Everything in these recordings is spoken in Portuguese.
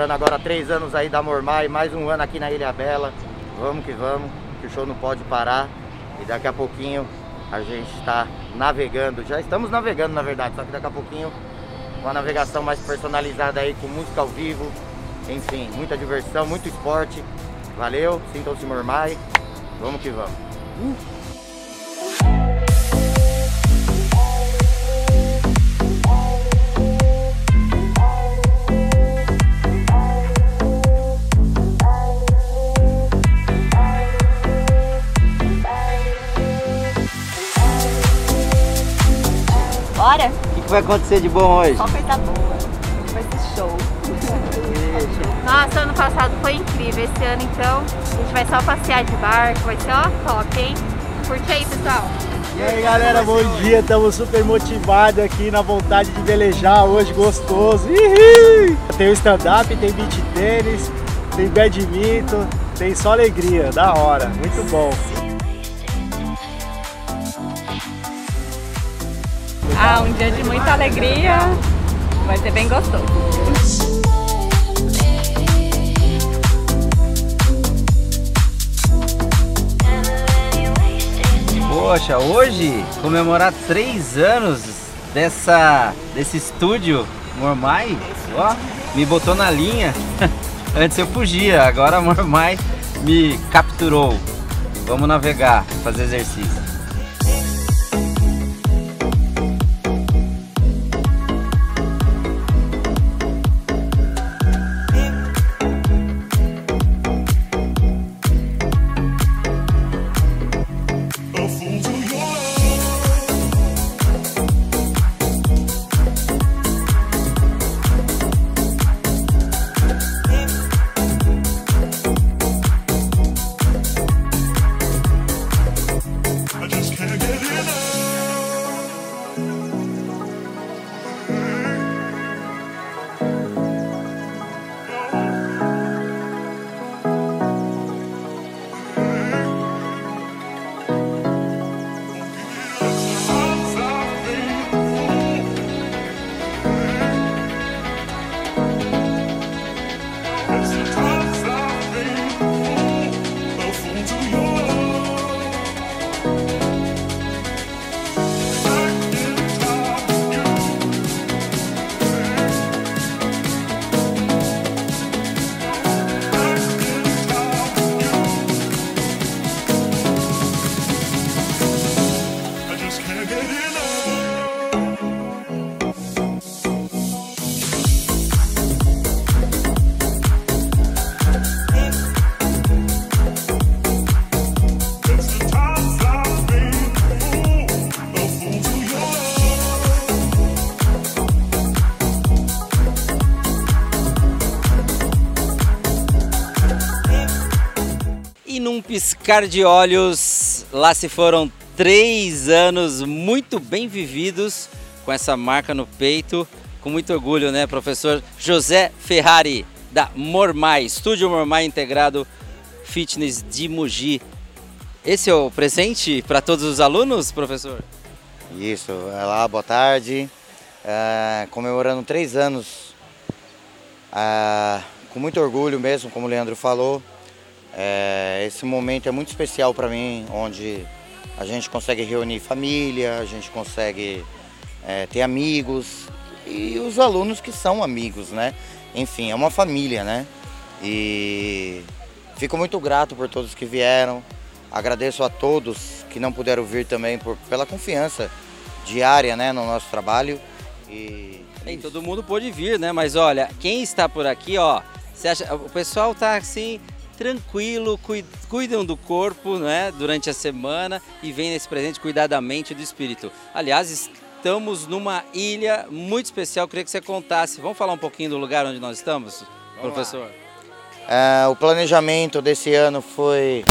Comemorando agora três anos aí da Mormai, mais um ano aqui na Ilha Bela. Vamos que vamos, que o show não pode parar. E daqui a pouquinho a gente está navegando. Já estamos navegando na verdade, só que daqui a pouquinho uma navegação mais personalizada aí com música ao vivo. Enfim, muita diversão, muito esporte. Valeu, sintam-se Mormai. Vamos que vamos. Uh! Bora? O que, que vai acontecer de bom hoje? Só coisa boa. Vai ser show. Nossa, ano passado foi incrível. Esse ano, então, a gente vai só passear de barco. Vai ser, ó, top, hein? Curte aí, pessoal. E aí, galera, bom dia. Estamos super motivados aqui na vontade de velejar hoje, gostoso. Tem o stand-up, tem beach tênis, tem badminton, tem só alegria, da hora. Muito bom. Ah, um dia de muita alegria. Vai ser bem gostoso. Poxa, hoje comemorar três anos dessa desse estúdio Mormai, ó, me botou na linha. Antes eu fugia, agora Mormai me capturou. Vamos navegar, fazer exercício. Piscar de olhos, lá se foram três anos muito bem vividos com essa marca no peito, com muito orgulho, né, professor José Ferrari, da Mormai, Estúdio Mormai Integrado Fitness de Mogi. Esse é o presente para todos os alunos, professor? Isso, olá, boa tarde. É, comemorando três anos, é, com muito orgulho mesmo, como o Leandro falou. É, esse momento é muito especial para mim, onde a gente consegue reunir família, a gente consegue é, ter amigos e os alunos que são amigos, né? Enfim, é uma família, né? E fico muito grato por todos que vieram. Agradeço a todos que não puderam vir também por, pela confiança diária né, no nosso trabalho. E Nem todo mundo pôde vir, né? Mas olha, quem está por aqui, ó, você acha, o pessoal tá assim tranquilo, cuidam do corpo né, durante a semana e vem nesse presente cuidar da mente e do espírito. Aliás, estamos numa ilha muito especial, queria que você contasse. Vamos falar um pouquinho do lugar onde nós estamos, Vamos professor? É, o planejamento desse ano foi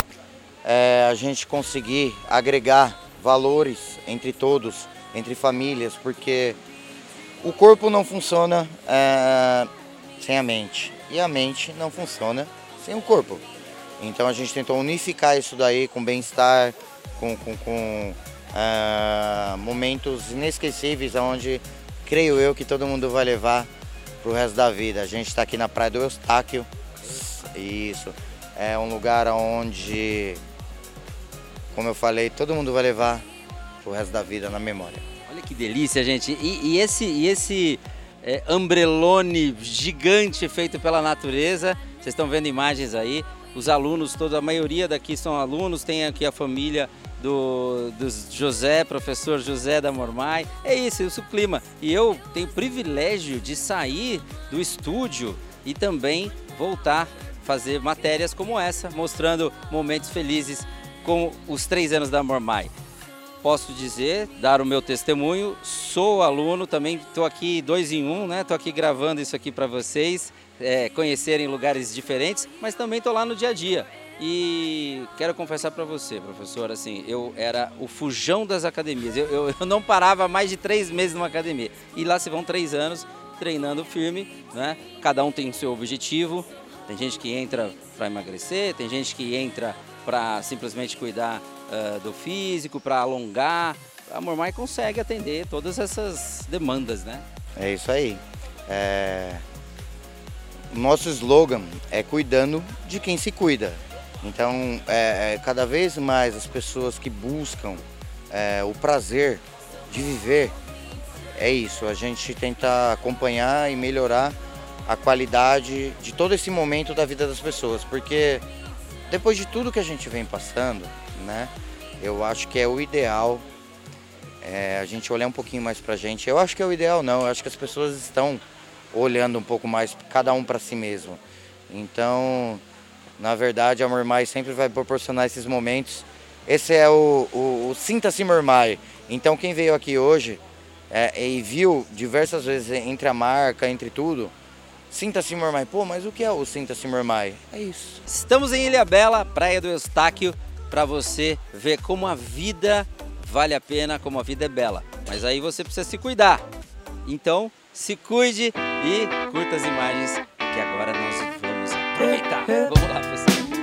é, a gente conseguir agregar valores entre todos, entre famílias, porque o corpo não funciona é, sem a mente e a mente não funciona o corpo. Então a gente tentou unificar isso daí com bem-estar, com, com, com uh, momentos inesquecíveis, onde creio eu que todo mundo vai levar pro resto da vida. A gente está aqui na Praia do Eustáquio. Isso. É um lugar onde, como eu falei, todo mundo vai levar pro resto da vida na memória. Olha que delícia, gente. E, e esse, e esse é, gigante feito pela natureza. Vocês estão vendo imagens aí. Os alunos, toda a maioria daqui são alunos. Tem aqui a família do, do José, professor José da Mormai. É isso, isso é o clima. E eu tenho o privilégio de sair do estúdio e também voltar fazer matérias como essa, mostrando momentos felizes com os três anos da Mormai posso dizer, dar o meu testemunho. Sou aluno, também estou aqui dois em um, né? Estou aqui gravando isso aqui para vocês, é, conhecerem lugares diferentes, mas também estou lá no dia a dia. E quero confessar para você, professor, assim, eu era o fujão das academias. Eu, eu, eu, não parava mais de três meses numa academia. E lá se vão três anos treinando firme, né? Cada um tem o seu objetivo. Tem gente que entra para emagrecer, tem gente que entra para simplesmente cuidar uh, do físico, para alongar. A Mormai consegue atender todas essas demandas, né? É isso aí. É... Nosso slogan é cuidando de quem se cuida. Então, é, é cada vez mais as pessoas que buscam é, o prazer de viver, é isso. A gente tenta acompanhar e melhorar a qualidade de todo esse momento da vida das pessoas, porque depois de tudo que a gente vem passando, né? Eu acho que é o ideal é, a gente olhar um pouquinho mais pra gente. Eu acho que é o ideal não, eu acho que as pessoas estão olhando um pouco mais, cada um para si mesmo. Então, na verdade, a Mormai sempre vai proporcionar esses momentos. Esse é o, o, o Sinta-se Mormai. Então, quem veio aqui hoje é, e viu diversas vezes entre a marca, entre tudo, Sinta-se Mormai. Pô, mas o que é o Sinta-se Mormai? É isso. Estamos em Ilha Bela, Praia do Eustáquio, para você ver como a vida vale a pena, como a vida é bela. Mas aí você precisa se cuidar. Então, se cuide e curta as imagens que agora nós vamos aproveitar. Vamos lá, pessoal.